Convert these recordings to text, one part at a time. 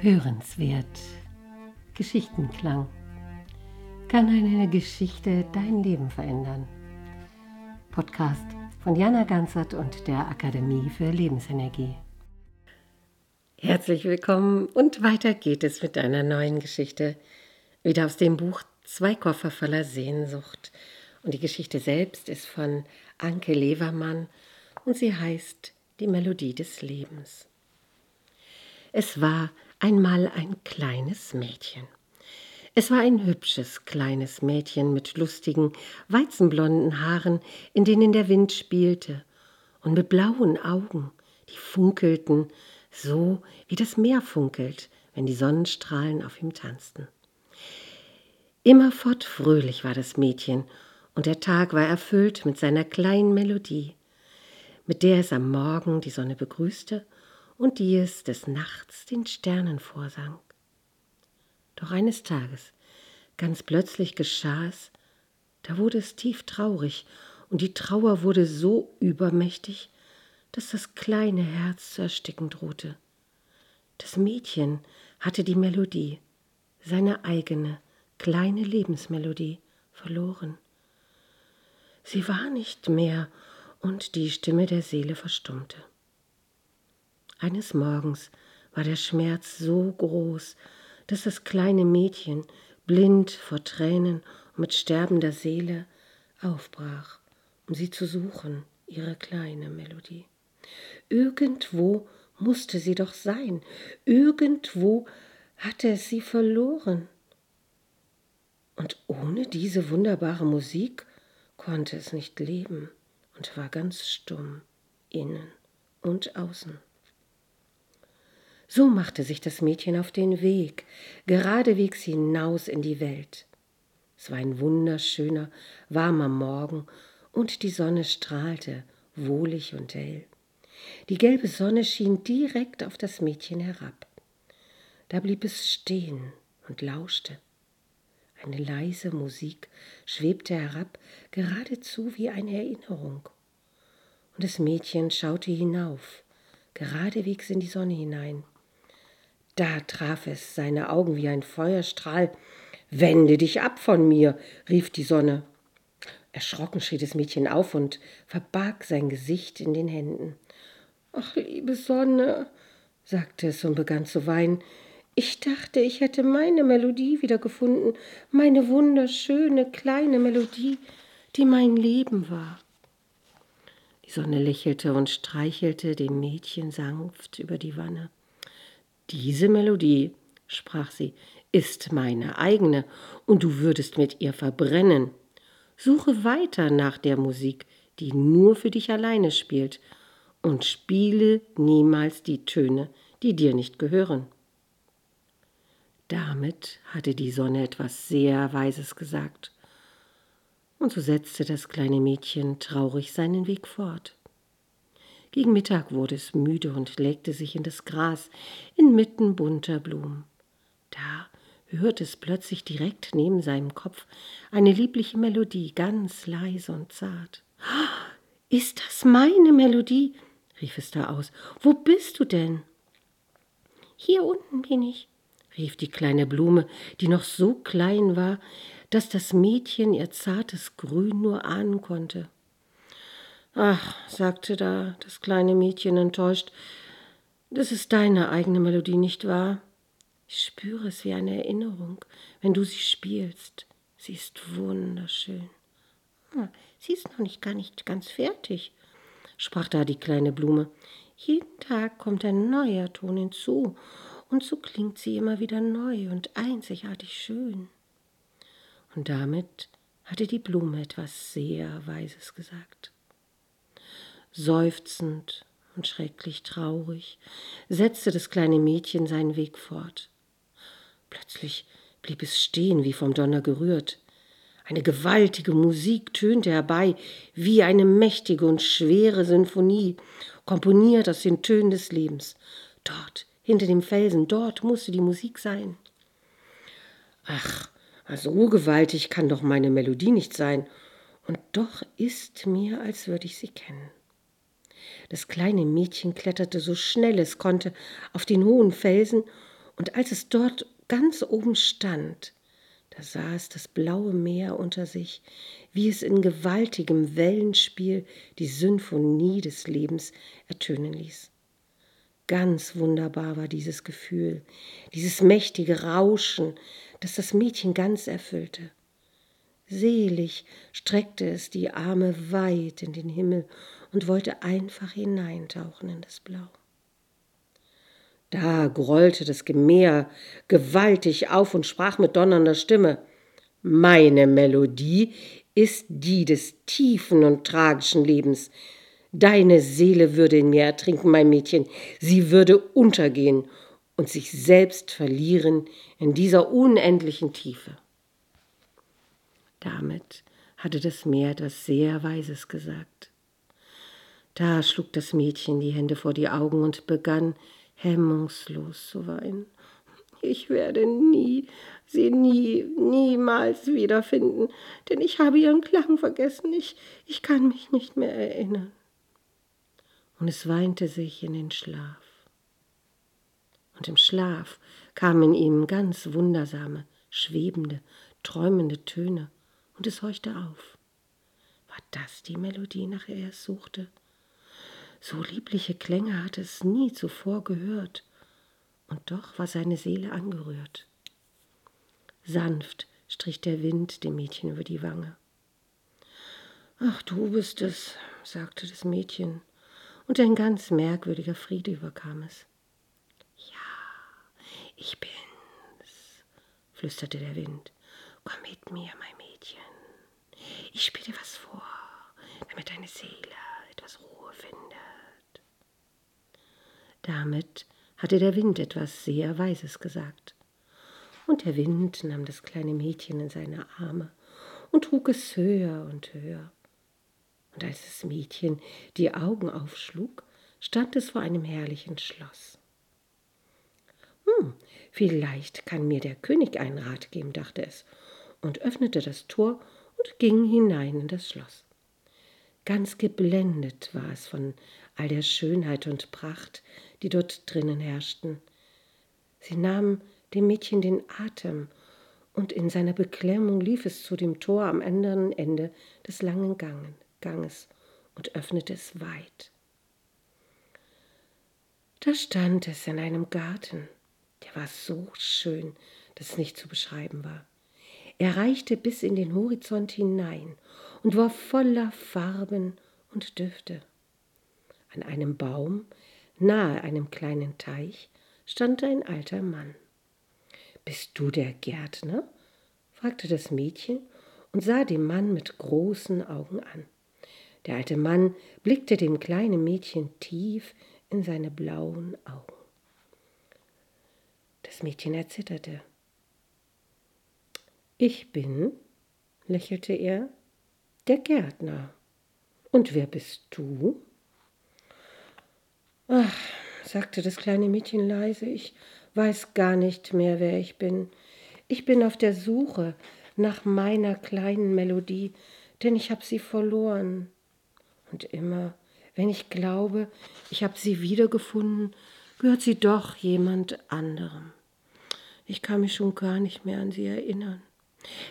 Hörenswert. Geschichtenklang. Kann eine Geschichte dein Leben verändern? Podcast von Jana Ganzert und der Akademie für Lebensenergie. Herzlich willkommen und weiter geht es mit einer neuen Geschichte. Wieder aus dem Buch Zwei Koffer voller Sehnsucht. Und die Geschichte selbst ist von Anke Levermann und sie heißt Die Melodie des Lebens. Es war einmal ein kleines Mädchen. Es war ein hübsches kleines Mädchen mit lustigen, weizenblonden Haaren, in denen der Wind spielte, und mit blauen Augen, die funkelten, so wie das Meer funkelt, wenn die Sonnenstrahlen auf ihm tanzten. Immerfort fröhlich war das Mädchen, und der Tag war erfüllt mit seiner kleinen Melodie, mit der es am Morgen die Sonne begrüßte und die es des Nachts den Sternen vorsang. Doch eines Tages, ganz plötzlich geschah es, da wurde es tief traurig, und die Trauer wurde so übermächtig, dass das kleine Herz zu ersticken drohte. Das Mädchen hatte die Melodie, seine eigene, kleine Lebensmelodie, verloren. Sie war nicht mehr, und die Stimme der Seele verstummte. Eines Morgens war der Schmerz so groß, dass das kleine Mädchen, blind vor Tränen und mit sterbender Seele, aufbrach, um sie zu suchen, ihre kleine Melodie. Irgendwo musste sie doch sein, irgendwo hatte es sie verloren. Und ohne diese wunderbare Musik konnte es nicht leben und war ganz stumm, innen und außen. So machte sich das Mädchen auf den Weg, geradewegs hinaus in die Welt. Es war ein wunderschöner, warmer Morgen und die Sonne strahlte wohlig und hell. Die gelbe Sonne schien direkt auf das Mädchen herab. Da blieb es stehen und lauschte. Eine leise Musik schwebte herab, geradezu wie eine Erinnerung. Und das Mädchen schaute hinauf, geradewegs in die Sonne hinein. Da traf es seine Augen wie ein Feuerstrahl. Wende dich ab von mir, rief die Sonne. Erschrocken schrie das Mädchen auf und verbarg sein Gesicht in den Händen. Ach, liebe Sonne, sagte es und begann zu weinen. Ich dachte, ich hätte meine Melodie wiedergefunden, meine wunderschöne kleine Melodie, die mein Leben war. Die Sonne lächelte und streichelte dem Mädchen sanft über die Wanne. Diese Melodie, sprach sie, ist meine eigene, und du würdest mit ihr verbrennen. Suche weiter nach der Musik, die nur für dich alleine spielt, und spiele niemals die Töne, die dir nicht gehören. Damit hatte die Sonne etwas sehr Weises gesagt, und so setzte das kleine Mädchen traurig seinen Weg fort. Gegen Mittag wurde es müde und legte sich in das Gras inmitten bunter Blumen. Da hörte es plötzlich direkt neben seinem Kopf eine liebliche Melodie, ganz leise und zart. Ist das meine Melodie? rief es da aus. Wo bist du denn? Hier unten bin ich, rief die kleine Blume, die noch so klein war, dass das Mädchen ihr zartes Grün nur ahnen konnte. Ach, sagte da das kleine Mädchen enttäuscht, das ist deine eigene Melodie, nicht wahr? Ich spüre es wie eine Erinnerung, wenn du sie spielst. Sie ist wunderschön. Ah, sie ist noch nicht gar nicht ganz fertig, sprach da die kleine Blume. Jeden Tag kommt ein neuer Ton hinzu, und so klingt sie immer wieder neu und einzigartig schön. Und damit hatte die Blume etwas sehr Weises gesagt. Seufzend und schrecklich traurig setzte das kleine Mädchen seinen Weg fort. Plötzlich blieb es stehen, wie vom Donner gerührt. Eine gewaltige Musik tönte herbei, wie eine mächtige und schwere Sinfonie, komponiert aus den Tönen des Lebens. Dort, hinter dem Felsen, dort musste die Musik sein. Ach, so gewaltig kann doch meine Melodie nicht sein, und doch ist mir, als würde ich sie kennen. Das kleine Mädchen kletterte so schnell es konnte auf den hohen Felsen Und als es dort ganz oben stand, da sah es das blaue Meer unter sich, wie es in gewaltigem Wellenspiel die Symphonie des Lebens ertönen ließ. Ganz wunderbar war dieses Gefühl, dieses mächtige Rauschen, das das Mädchen ganz erfüllte. Selig streckte es die Arme weit in den Himmel und wollte einfach hineintauchen in das Blau. Da grollte das Gemäher gewaltig auf und sprach mit donnernder Stimme Meine Melodie ist die des tiefen und tragischen Lebens. Deine Seele würde in mir ertrinken, mein Mädchen, sie würde untergehen und sich selbst verlieren in dieser unendlichen Tiefe. Damit hatte das Meer etwas sehr Weises gesagt. Da schlug das Mädchen die Hände vor die Augen und begann hemmungslos zu weinen. Ich werde nie, sie nie, niemals wiederfinden, denn ich habe ihren Klang vergessen. Ich, ich kann mich nicht mehr erinnern. Und es weinte sich in den Schlaf. Und im Schlaf kamen ihm ganz wundersame, schwebende, träumende Töne, und es horchte auf. War das die Melodie, nach der er suchte? So liebliche Klänge hatte es nie zuvor gehört, und doch war seine Seele angerührt. Sanft strich der Wind dem Mädchen über die Wange. Ach, du bist es, sagte das Mädchen, und ein ganz merkwürdiger Friede überkam es. Ja, ich bin's, flüsterte der Wind. Komm mit mir, mein Mädchen. Ich spiele dir was vor, damit deine Seele etwas Ruhe findet. Damit hatte der Wind etwas sehr Weises gesagt. Und der Wind nahm das kleine Mädchen in seine Arme und trug es höher und höher. Und als das Mädchen die Augen aufschlug, stand es vor einem herrlichen Schloss. Hm, vielleicht kann mir der König einen Rat geben, dachte es, und öffnete das Tor und ging hinein in das Schloss. Ganz geblendet war es von all der Schönheit und Pracht, die dort drinnen herrschten. Sie nahm dem Mädchen den Atem, und in seiner Beklemmung lief es zu dem Tor am anderen Ende des langen Ganges und öffnete es weit. Da stand es in einem Garten, der war so schön, dass es nicht zu beschreiben war. Er reichte bis in den Horizont hinein und war voller Farben und Düfte. An einem Baum Nahe einem kleinen Teich stand ein alter Mann. Bist du der Gärtner? fragte das Mädchen und sah den Mann mit großen Augen an. Der alte Mann blickte dem kleinen Mädchen tief in seine blauen Augen. Das Mädchen erzitterte. Ich bin, lächelte er, der Gärtner. Und wer bist du? Ach, sagte das kleine Mädchen leise, ich weiß gar nicht mehr, wer ich bin. Ich bin auf der Suche nach meiner kleinen Melodie, denn ich habe sie verloren. Und immer, wenn ich glaube, ich habe sie wiedergefunden, gehört sie doch jemand anderem. Ich kann mich schon gar nicht mehr an sie erinnern.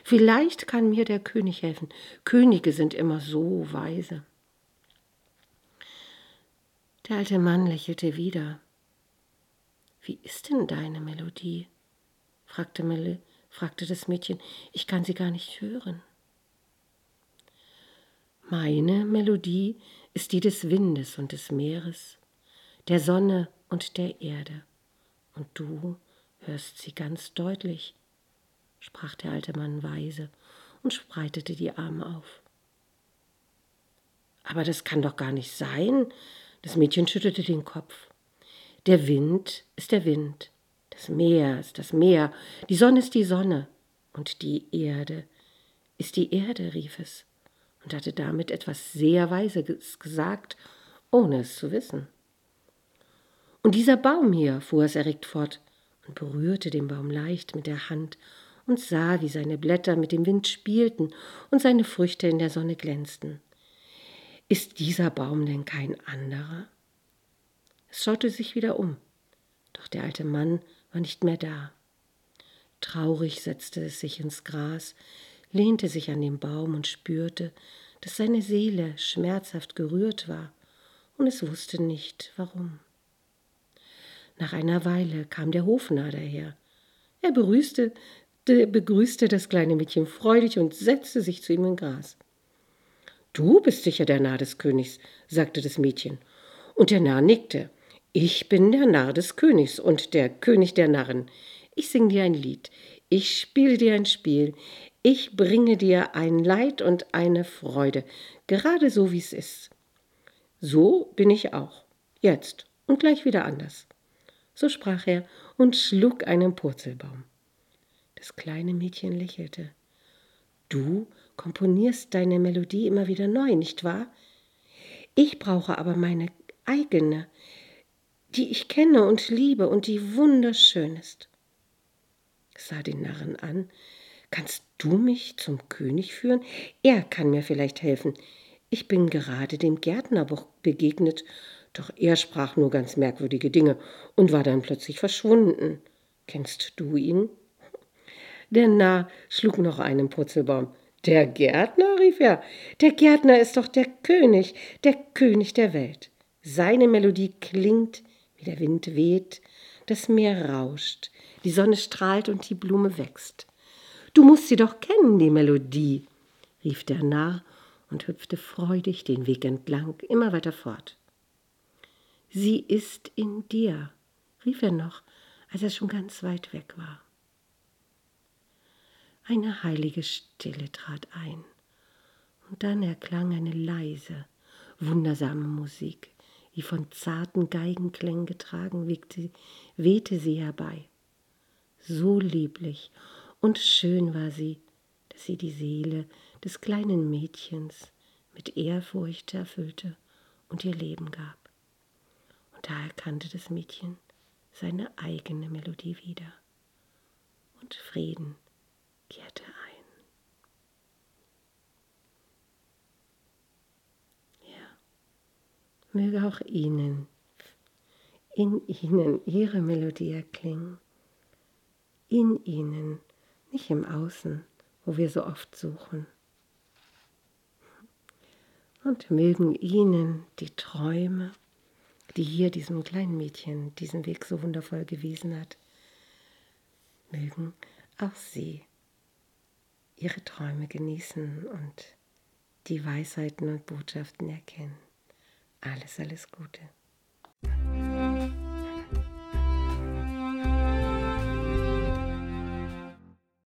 Vielleicht kann mir der König helfen. Könige sind immer so weise. Der alte Mann lächelte wieder. Wie ist denn deine Melodie? fragte, Melle, fragte das Mädchen. Ich kann sie gar nicht hören. Meine Melodie ist die des Windes und des Meeres, der Sonne und der Erde. Und du hörst sie ganz deutlich, sprach der alte Mann weise und spreitete die Arme auf. Aber das kann doch gar nicht sein, das Mädchen schüttelte den Kopf. Der Wind ist der Wind, das Meer ist das Meer, die Sonne ist die Sonne und die Erde ist die Erde, rief es und hatte damit etwas sehr Weises gesagt, ohne es zu wissen. Und dieser Baum hier, fuhr es erregt fort und berührte den Baum leicht mit der Hand und sah, wie seine Blätter mit dem Wind spielten und seine Früchte in der Sonne glänzten. Ist dieser Baum denn kein anderer? Es schaute sich wieder um, doch der alte Mann war nicht mehr da. Traurig setzte es sich ins Gras, lehnte sich an den Baum und spürte, dass seine Seele schmerzhaft gerührt war, und es wusste nicht warum. Nach einer Weile kam der Hofnarr daher. Er begrüßte, begrüßte das kleine Mädchen freudig und setzte sich zu ihm im Gras. Du bist sicher der Narr des Königs, sagte das Mädchen. Und der Narr nickte. Ich bin der Narr des Königs und der König der Narren. Ich sing dir ein Lied, ich spiele dir ein Spiel, ich bringe dir ein Leid und eine Freude, gerade so wie es ist. So bin ich auch, jetzt und gleich wieder anders. So sprach er und schlug einen Purzelbaum. Das kleine Mädchen lächelte. Du komponierst deine Melodie immer wieder neu, nicht wahr? Ich brauche aber meine eigene, die ich kenne und liebe und die wunderschön ist. sah den Narren an. Kannst du mich zum König führen? Er kann mir vielleicht helfen. Ich bin gerade dem Gärtner begegnet doch er sprach nur ganz merkwürdige Dinge und war dann plötzlich verschwunden. Kennst du ihn? Der Narr schlug noch einen Purzelbaum. Der Gärtner, rief er. Der Gärtner ist doch der König, der König der Welt. Seine Melodie klingt, wie der Wind weht, das Meer rauscht, die Sonne strahlt und die Blume wächst. Du musst sie doch kennen, die Melodie, rief der Narr und hüpfte freudig den Weg entlang, immer weiter fort. Sie ist in dir, rief er noch, als er schon ganz weit weg war. Eine heilige Stille trat ein, und dann erklang eine leise, wundersame Musik, wie von zarten Geigenklängen getragen, wehte, wehte sie herbei. So lieblich und schön war sie, dass sie die Seele des kleinen Mädchens mit Ehrfurcht erfüllte und ihr Leben gab. Und da erkannte das Mädchen seine eigene Melodie wieder. Und Frieden kehrte ein. Ja, möge auch Ihnen, in Ihnen Ihre Melodie erklingen. In Ihnen, nicht im Außen, wo wir so oft suchen. Und mögen Ihnen die Träume, die hier diesem kleinen Mädchen diesen Weg so wundervoll gewiesen hat, mögen auch sie ihre Träume genießen und die Weisheiten und Botschaften erkennen. Alles, alles Gute.